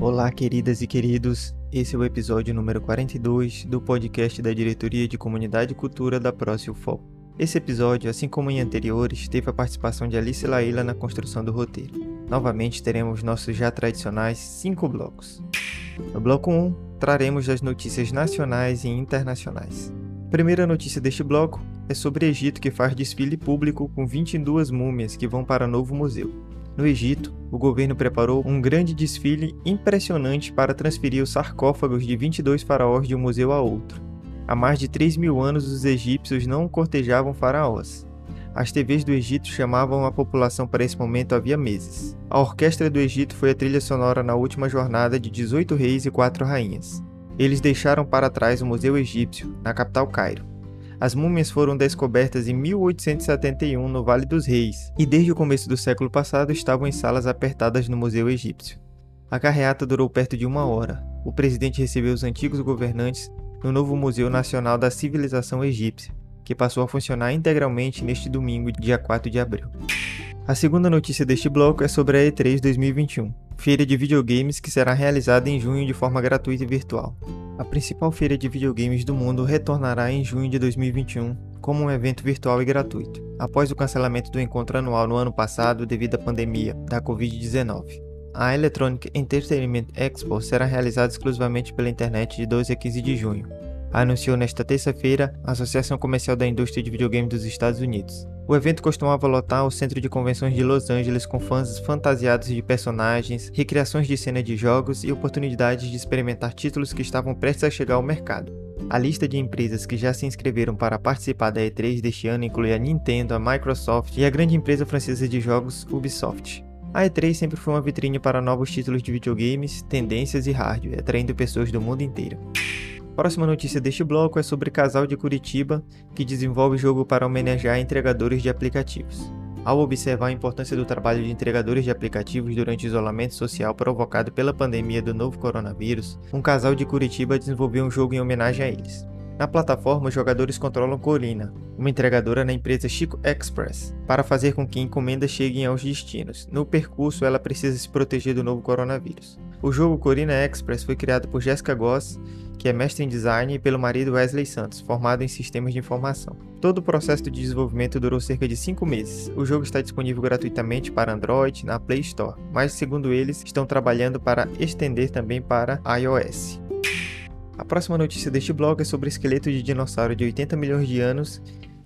Olá, queridas e queridos. Esse é o episódio número 42 do podcast da Diretoria de Comunidade e Cultura da ProCilFol. Esse episódio, assim como em anteriores, teve a participação de Alice Laila na construção do roteiro. Novamente teremos nossos já tradicionais cinco blocos. No bloco 1, traremos as notícias nacionais e internacionais. A primeira notícia deste bloco é sobre Egito que faz desfile público com 22 múmias que vão para novo museu. No Egito, o governo preparou um grande desfile impressionante para transferir os sarcófagos de 22 faraós de um museu a outro. Há mais de 3 mil anos, os egípcios não cortejavam faraós. As TVs do Egito chamavam a população para esse momento havia meses. A Orquestra do Egito foi a trilha sonora na última jornada de 18 reis e 4 rainhas. Eles deixaram para trás o Museu Egípcio, na capital Cairo. As múmias foram descobertas em 1871 no Vale dos Reis e desde o começo do século passado estavam em salas apertadas no Museu Egípcio. A carreata durou perto de uma hora. O presidente recebeu os antigos governantes no novo Museu Nacional da Civilização Egípcia, que passou a funcionar integralmente neste domingo, dia 4 de abril. A segunda notícia deste bloco é sobre a E3 2021, feira de videogames que será realizada em junho de forma gratuita e virtual. A principal feira de videogames do mundo retornará em junho de 2021 como um evento virtual e gratuito, após o cancelamento do encontro anual no ano passado devido à pandemia da Covid-19. A Electronic Entertainment Expo será realizada exclusivamente pela internet de 12 a 15 de junho, anunciou nesta terça-feira a Associação Comercial da Indústria de Videogames dos Estados Unidos. O evento costumava lotar o centro de convenções de Los Angeles com fãs fantasiados de personagens, recriações de cena de jogos e oportunidades de experimentar títulos que estavam prestes a chegar ao mercado. A lista de empresas que já se inscreveram para participar da E3 deste ano inclui a Nintendo, a Microsoft e a grande empresa francesa de jogos Ubisoft. A E3 sempre foi uma vitrine para novos títulos de videogames, tendências e hardware, atraindo pessoas do mundo inteiro. Próxima notícia deste bloco é sobre Casal de Curitiba, que desenvolve jogo para homenagear entregadores de aplicativos. Ao observar a importância do trabalho de entregadores de aplicativos durante o isolamento social provocado pela pandemia do novo coronavírus, um casal de Curitiba desenvolveu um jogo em homenagem a eles. Na plataforma, os jogadores controlam Corina, uma entregadora na empresa Chico Express, para fazer com que encomendas cheguem aos destinos. No percurso, ela precisa se proteger do novo coronavírus. O jogo Corina Express foi criado por Jessica Goss que é mestre em design, e pelo marido Wesley Santos, formado em sistemas de informação. Todo o processo de desenvolvimento durou cerca de 5 meses. O jogo está disponível gratuitamente para Android na Play Store, mas segundo eles, estão trabalhando para estender também para iOS. A próxima notícia deste blog é sobre esqueleto de dinossauro de 80 milhões de anos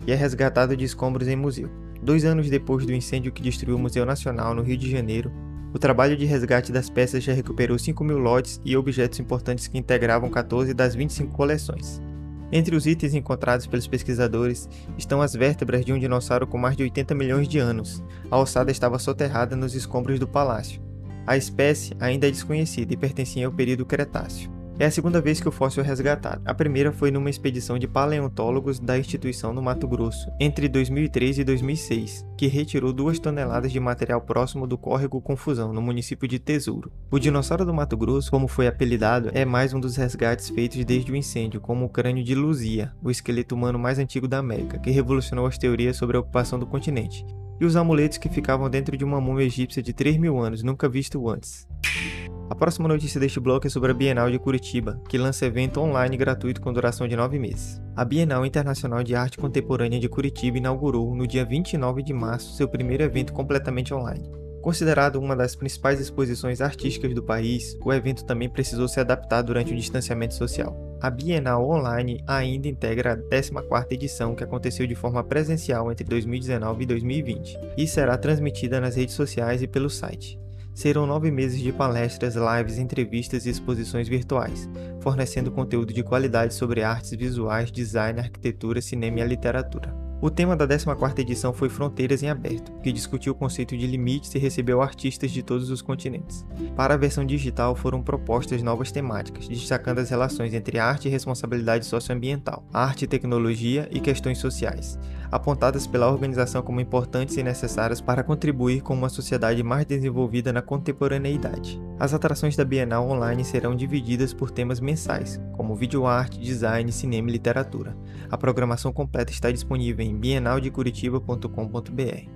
e é resgatado de escombros em museu. Dois anos depois do incêndio que destruiu o Museu Nacional no Rio de Janeiro, o trabalho de resgate das peças já recuperou 5 mil lotes e objetos importantes que integravam 14 das 25 coleções. Entre os itens encontrados pelos pesquisadores estão as vértebras de um dinossauro com mais de 80 milhões de anos. A ossada estava soterrada nos escombros do palácio. A espécie ainda é desconhecida e pertencia ao período Cretáceo. É a segunda vez que o fóssil é resgatado. A primeira foi numa expedição de paleontólogos da instituição no Mato Grosso, entre 2003 e 2006, que retirou duas toneladas de material próximo do córrego Confusão, no município de Tesouro. O dinossauro do Mato Grosso, como foi apelidado, é mais um dos resgates feitos desde o incêndio, como o crânio de Luzia, o esqueleto humano mais antigo da América, que revolucionou as teorias sobre a ocupação do continente, e os amuletos que ficavam dentro de uma múmia egípcia de 3 mil anos, nunca visto antes. A próxima notícia deste bloco é sobre a Bienal de Curitiba, que lança evento online gratuito com duração de nove meses. A Bienal Internacional de Arte Contemporânea de Curitiba inaugurou, no dia 29 de março, seu primeiro evento completamente online. Considerado uma das principais exposições artísticas do país, o evento também precisou se adaptar durante o distanciamento social. A Bienal Online ainda integra a 14ª edição que aconteceu de forma presencial entre 2019 e 2020 e será transmitida nas redes sociais e pelo site. Serão nove meses de palestras, lives, entrevistas e exposições virtuais, fornecendo conteúdo de qualidade sobre artes visuais, design, arquitetura, cinema e literatura. O tema da 14ª edição foi Fronteiras em Aberto, que discutiu o conceito de limites e recebeu artistas de todos os continentes. Para a versão digital foram propostas novas temáticas, destacando as relações entre arte e responsabilidade socioambiental, arte e tecnologia e questões sociais, apontadas pela organização como importantes e necessárias para contribuir com uma sociedade mais desenvolvida na contemporaneidade. As atrações da Bienal Online serão divididas por temas mensais, como videoarte, design, cinema e literatura. A programação completa está disponível em bienaldecuritiba.com.br.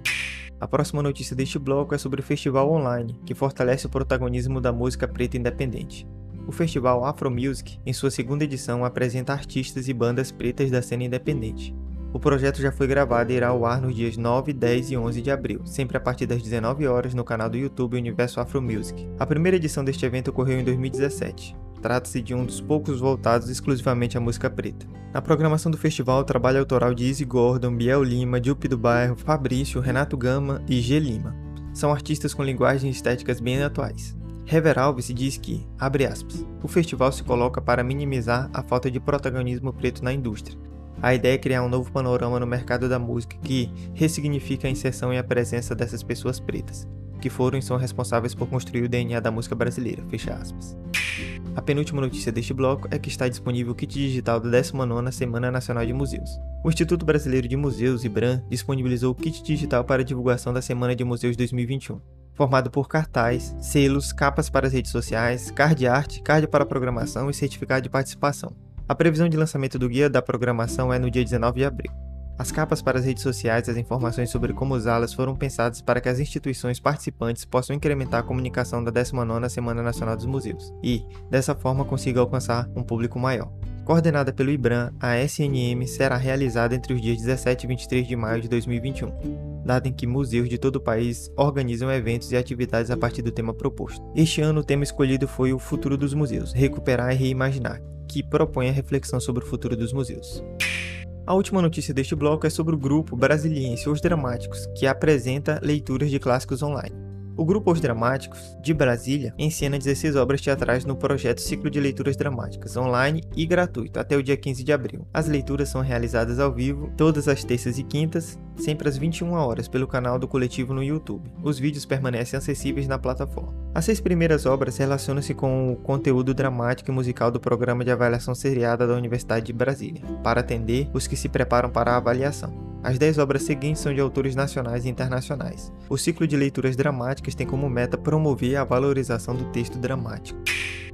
A próxima notícia deste bloco é sobre o festival online, que fortalece o protagonismo da música preta independente. O festival Afro Music, em sua segunda edição, apresenta artistas e bandas pretas da cena independente. O projeto já foi gravado e irá ao ar nos dias 9, 10 e 11 de abril, sempre a partir das 19 horas no canal do YouTube Universo Afro Music. A primeira edição deste evento ocorreu em 2017. Trata-se de um dos poucos voltados exclusivamente à música preta. Na programação do festival, o trabalho autoral de Easy Gordon, Biel Lima, Jupe do Bairro, Fabrício, Renato Gama e G. Lima. São artistas com linguagens estéticas bem atuais. Hever Alves diz que, abre aspas, o festival se coloca para minimizar a falta de protagonismo preto na indústria, a ideia é criar um novo panorama no mercado da música que ressignifica a inserção e a presença dessas pessoas pretas, que foram e são responsáveis por construir o DNA da música brasileira. Fecha aspas. A penúltima notícia deste bloco é que está disponível o kit digital da 19ª Semana Nacional de Museus. O Instituto Brasileiro de Museus, IBRAM, disponibilizou o kit digital para divulgação da Semana de Museus 2021 formado por cartaz, selos, capas para as redes sociais, card art, card para programação e certificado de participação. A previsão de lançamento do guia da programação é no dia 19 de abril. As capas para as redes sociais e as informações sobre como usá-las foram pensadas para que as instituições participantes possam incrementar a comunicação da 19ª Semana Nacional dos Museus e, dessa forma, consiga alcançar um público maior. Coordenada pelo IBRAM, a SNM será realizada entre os dias 17 e 23 de maio de 2021, data em que museus de todo o país organizam eventos e atividades a partir do tema proposto. Este ano, o tema escolhido foi o futuro dos museus, recuperar e reimaginar, que propõe a reflexão sobre o futuro dos museus. A última notícia deste bloco é sobre o grupo Brasiliense Os Dramáticos, que apresenta leituras de clássicos online. O grupo Os Dramáticos, de Brasília, encena 16 obras teatrais no projeto Ciclo de Leituras Dramáticas, online e gratuito, até o dia 15 de abril. As leituras são realizadas ao vivo, todas as terças e quintas, sempre às 21 horas, pelo canal do coletivo no YouTube. Os vídeos permanecem acessíveis na plataforma. As seis primeiras obras relacionam-se com o conteúdo dramático e musical do programa de avaliação seriada da Universidade de Brasília, para atender os que se preparam para a avaliação. As dez obras seguintes são de autores nacionais e internacionais. O ciclo de leituras dramáticas tem como meta promover a valorização do texto dramático.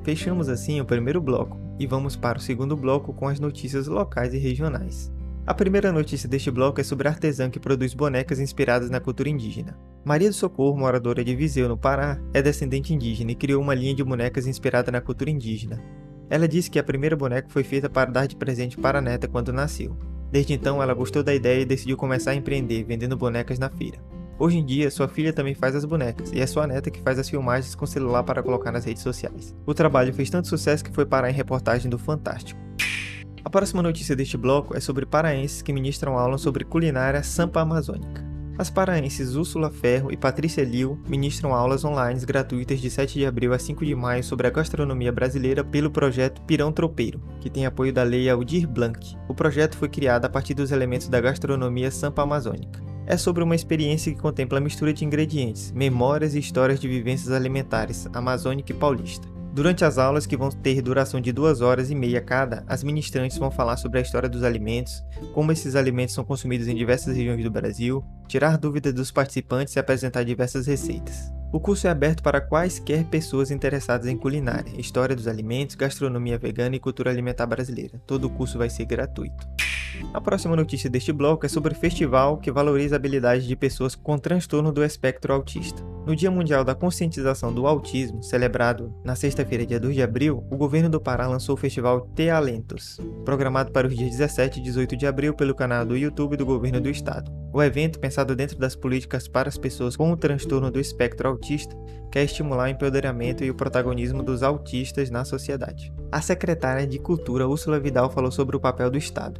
Fechamos assim o primeiro bloco e vamos para o segundo bloco com as notícias locais e regionais. A primeira notícia deste bloco é sobre a artesã que produz bonecas inspiradas na cultura indígena. Maria do Socorro, moradora de Viseu, no Pará, é descendente indígena e criou uma linha de bonecas inspirada na cultura indígena. Ela disse que a primeira boneca foi feita para dar de presente para a neta quando nasceu. Desde então, ela gostou da ideia e decidiu começar a empreender vendendo bonecas na feira. Hoje em dia, sua filha também faz as bonecas, e é sua neta que faz as filmagens com celular para colocar nas redes sociais. O trabalho fez tanto sucesso que foi parar em reportagem do Fantástico. A próxima notícia deste bloco é sobre paraenses que ministram aula sobre culinária sampa amazônica. As paraenses Úrsula Ferro e Patrícia Liu ministram aulas online gratuitas de 7 de abril a 5 de maio sobre a gastronomia brasileira pelo projeto Pirão Tropeiro, que tem apoio da Lei Aldir Blanc. O projeto foi criado a partir dos elementos da gastronomia sampa amazônica. É sobre uma experiência que contempla a mistura de ingredientes, memórias e histórias de vivências alimentares amazônica e paulista. Durante as aulas, que vão ter duração de duas horas e meia cada, as ministrantes vão falar sobre a história dos alimentos, como esses alimentos são consumidos em diversas regiões do Brasil, tirar dúvidas dos participantes e apresentar diversas receitas. O curso é aberto para quaisquer pessoas interessadas em culinária, história dos alimentos, gastronomia vegana e cultura alimentar brasileira. Todo o curso vai ser gratuito. A próxima notícia deste bloco é sobre o festival que valoriza a habilidade de pessoas com transtorno do espectro autista. No Dia Mundial da Conscientização do Autismo, celebrado na sexta-feira, dia 2 de abril, o governo do Pará lançou o festival Talentos, programado para os dias 17 e 18 de abril pelo canal do YouTube do governo do estado. O evento, pensado dentro das políticas para as pessoas com o transtorno do espectro autista, quer estimular o empoderamento e o protagonismo dos autistas na sociedade. A secretária de Cultura Úrsula Vidal falou sobre o papel do Estado.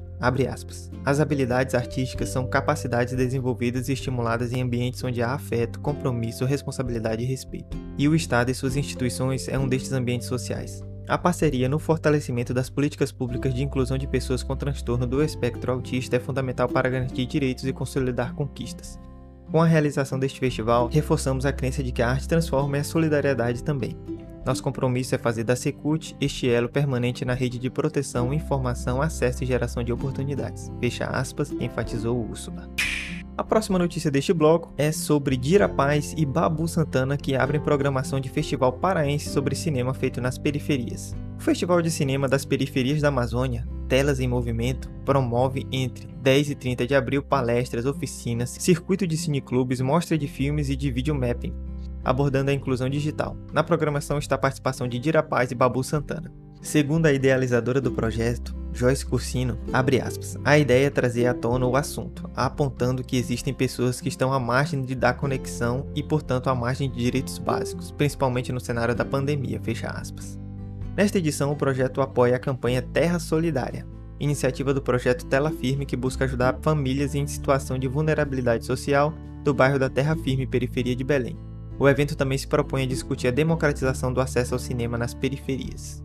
As habilidades artísticas são capacidades desenvolvidas e estimuladas em ambientes onde há afeto, compromisso, responsabilidade e respeito. E o Estado e suas instituições é um destes ambientes sociais. A parceria no fortalecimento das políticas públicas de inclusão de pessoas com transtorno do espectro autista é fundamental para garantir direitos e consolidar conquistas. Com a realização deste festival, reforçamos a crença de que a arte transforma e a solidariedade também. Nosso compromisso é fazer da Secult este elo permanente na rede de proteção, informação, acesso e geração de oportunidades. Fecha aspas, enfatizou Úrsula. A próxima notícia deste bloco é sobre Dira Paz e Babu Santana que abrem programação de festival paraense sobre cinema feito nas periferias. O Festival de Cinema das Periferias da Amazônia, Telas em Movimento, promove entre 10 e 30 de abril palestras, oficinas, circuito de cineclubes, mostra de filmes e de videomapping, abordando a inclusão digital. Na programação está a participação de Dira Paz e Babu Santana. Segundo a idealizadora do projeto, Joyce Cursino, abre aspas, a ideia é trazer à tona o assunto, apontando que existem pessoas que estão à margem de dar conexão e, portanto, à margem de direitos básicos, principalmente no cenário da pandemia, fecha aspas. Nesta edição, o projeto apoia a campanha Terra Solidária, iniciativa do projeto Tela Firme que busca ajudar famílias em situação de vulnerabilidade social do bairro da Terra Firme, periferia de Belém. O evento também se propõe a discutir a democratização do acesso ao cinema nas periferias.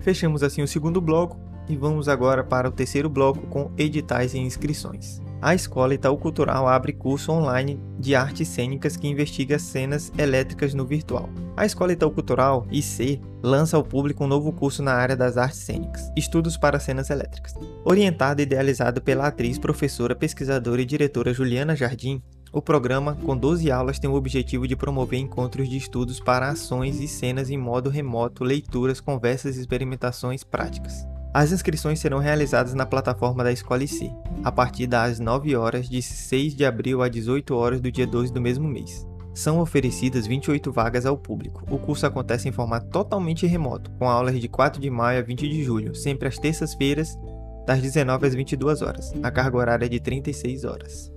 Fechamos assim o segundo bloco e vamos agora para o terceiro bloco com editais e inscrições. A Escola Itaú Cultural abre curso online de artes cênicas que investiga cenas elétricas no virtual. A Escola Itaú Cultural, IC, lança ao público um novo curso na área das artes cênicas, Estudos para Cenas Elétricas. Orientado e idealizado pela atriz, professora, pesquisadora e diretora Juliana Jardim, o programa, com 12 aulas, tem o objetivo de promover encontros de estudos para ações e cenas em modo remoto, leituras, conversas e experimentações práticas. As inscrições serão realizadas na plataforma da Escola IC, a partir das 9 horas de 6 de abril a 18 horas do dia 12 do mesmo mês. São oferecidas 28 vagas ao público. O curso acontece em formato totalmente remoto, com aulas de 4 de maio a 20 de julho, sempre às terças-feiras, das 19 às 22 horas. A carga horária é de 36 horas.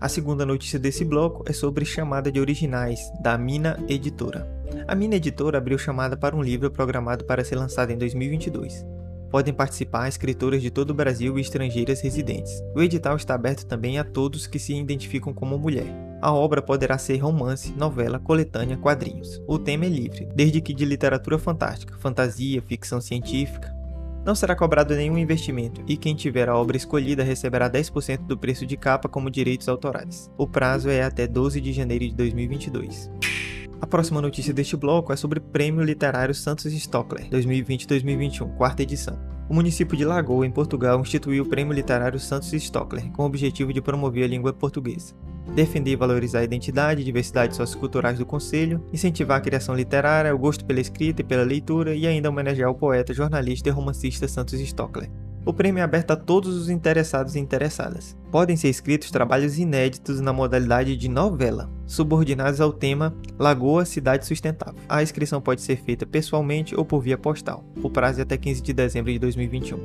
A segunda notícia desse bloco é sobre chamada de originais, da Mina Editora. A Mina Editora abriu chamada para um livro programado para ser lançado em 2022. Podem participar escritoras de todo o Brasil e estrangeiras residentes. O edital está aberto também a todos que se identificam como mulher. A obra poderá ser romance, novela, coletânea, quadrinhos. O tema é livre, desde que de literatura fantástica, fantasia, ficção científica, não será cobrado nenhum investimento e quem tiver a obra escolhida receberá 10% do preço de capa como direitos autorais. O prazo é até 12 de janeiro de 2022. A próxima notícia deste bloco é sobre Prêmio Literário Santos Stockler 2020-2021, quarta edição. O município de Lagoa, em Portugal, instituiu o Prêmio Literário Santos Stockler com o objetivo de promover a língua portuguesa defender e valorizar a identidade e diversidade socioculturais do Conselho, incentivar a criação literária, o gosto pela escrita e pela leitura e ainda homenagear o poeta, jornalista e romancista Santos Stockler. O prêmio é aberto a todos os interessados e interessadas. Podem ser escritos trabalhos inéditos na modalidade de novela, subordinados ao tema Lagoa Cidade Sustentável. A inscrição pode ser feita pessoalmente ou por via postal. O prazo é até 15 de dezembro de 2021.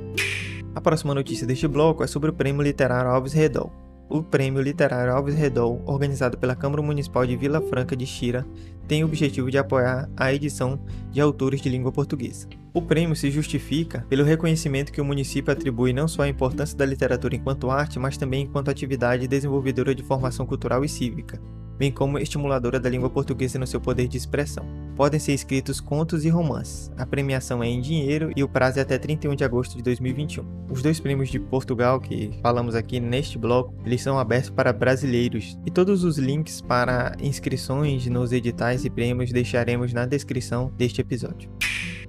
A próxima notícia deste bloco é sobre o Prêmio Literário Alves Redol. O Prêmio Literário Alves Redol, organizado pela Câmara Municipal de Vila Franca de Xira, tem o objetivo de apoiar a edição de autores de língua portuguesa. O prêmio se justifica pelo reconhecimento que o município atribui não só à importância da literatura enquanto arte, mas também enquanto atividade desenvolvedora de formação cultural e cívica, bem como estimuladora da língua portuguesa no seu poder de expressão. Podem ser escritos contos e romances. A premiação é em dinheiro e o prazo é até 31 de agosto de 2021. Os dois prêmios de Portugal que falamos aqui neste bloco, eles são abertos para brasileiros e todos os links para inscrições nos editais e prêmios deixaremos na descrição deste episódio.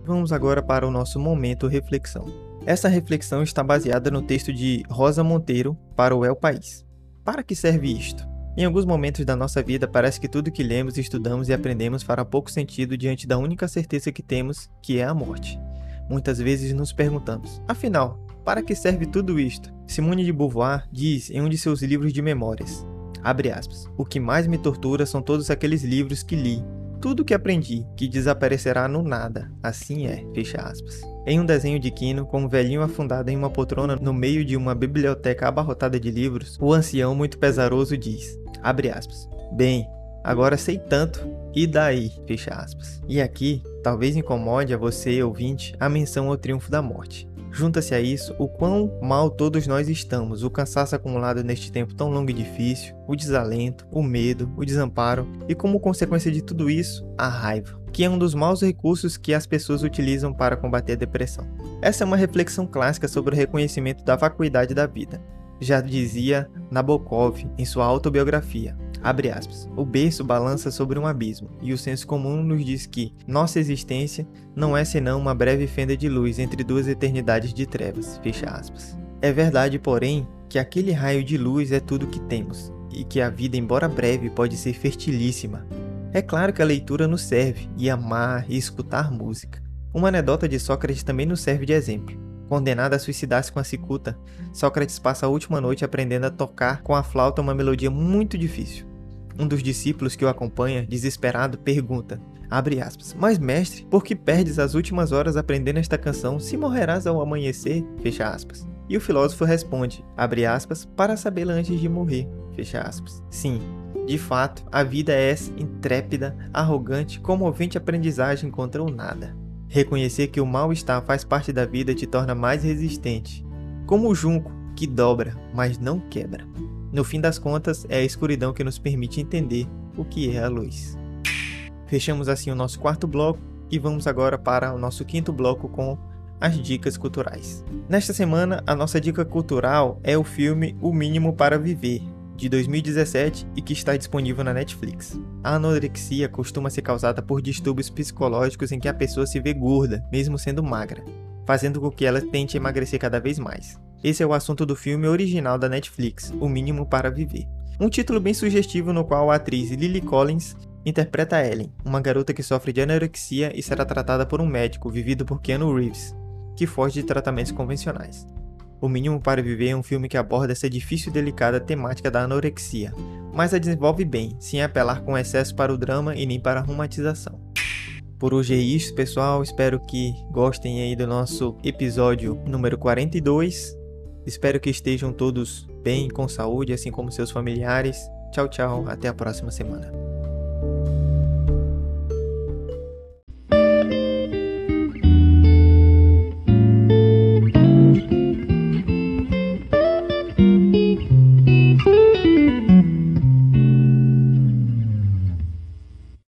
Vamos agora para o nosso momento reflexão. Essa reflexão está baseada no texto de Rosa Monteiro para o El País. Para que serve isto? Em alguns momentos da nossa vida, parece que tudo que lemos, estudamos e aprendemos fará pouco sentido diante da única certeza que temos, que é a morte. Muitas vezes nos perguntamos: afinal, para que serve tudo isto? Simone de Beauvoir diz em um de seus livros de memórias: aspas, O que mais me tortura são todos aqueles livros que li, tudo que aprendi, que desaparecerá no nada. Assim é, fecha aspas. Em um desenho de Quino, com um velhinho afundado em uma poltrona no meio de uma biblioteca abarrotada de livros, o ancião muito pesaroso diz: Abre aspas. Bem, agora sei tanto, e daí? Fecha aspas. E aqui, talvez incomode a você, ouvinte, a menção ao triunfo da morte. Junta-se a isso o quão mal todos nós estamos, o cansaço acumulado neste tempo tão longo e difícil, o desalento, o medo, o desamparo e, como consequência de tudo isso, a raiva, que é um dos maus recursos que as pessoas utilizam para combater a depressão. Essa é uma reflexão clássica sobre o reconhecimento da vacuidade da vida já dizia Nabokov em sua autobiografia. Aspas. O berço balança sobre um abismo, e o senso comum nos diz que nossa existência não é senão uma breve fenda de luz entre duas eternidades de trevas. É verdade, porém, que aquele raio de luz é tudo que temos. e que a vida, embora breve, pode ser fertilíssima. É claro que a leitura nos serve, e amar e escutar música. Uma anedota de Sócrates também nos serve de exemplo. Condenado a suicidar-se com a cicuta, Sócrates passa a última noite aprendendo a tocar com a flauta uma melodia muito difícil. Um dos discípulos que o acompanha, desesperado, pergunta: Abre aspas. Mas, mestre, por que perdes as últimas horas aprendendo esta canção se morrerás ao amanhecer? Fecha aspas. E o filósofo responde, abre aspas, para sabê-la antes de morrer. Fecha aspas. Sim, de fato, a vida é essa intrépida, arrogante, comovente aprendizagem contra o nada. Reconhecer que o mal-estar faz parte da vida te torna mais resistente. Como o junco, que dobra, mas não quebra. No fim das contas, é a escuridão que nos permite entender o que é a luz. Fechamos assim o nosso quarto bloco e vamos agora para o nosso quinto bloco com as dicas culturais. Nesta semana, a nossa dica cultural é o filme O Mínimo para Viver, de 2017 e que está disponível na Netflix. A anorexia costuma ser causada por distúrbios psicológicos em que a pessoa se vê gorda, mesmo sendo magra, fazendo com que ela tente emagrecer cada vez mais. Esse é o assunto do filme original da Netflix, O Mínimo para Viver. Um título bem sugestivo no qual a atriz Lily Collins interpreta Ellen, uma garota que sofre de anorexia e será tratada por um médico vivido por Keanu Reeves, que foge de tratamentos convencionais. O Mínimo para Viver é um filme que aborda essa difícil e delicada temática da anorexia, mas a desenvolve bem, sem apelar com excesso para o drama e nem para a romantização. Por hoje é isso, pessoal. Espero que gostem aí do nosso episódio número 42. Espero que estejam todos bem, com saúde, assim como seus familiares. Tchau, tchau. Até a próxima semana.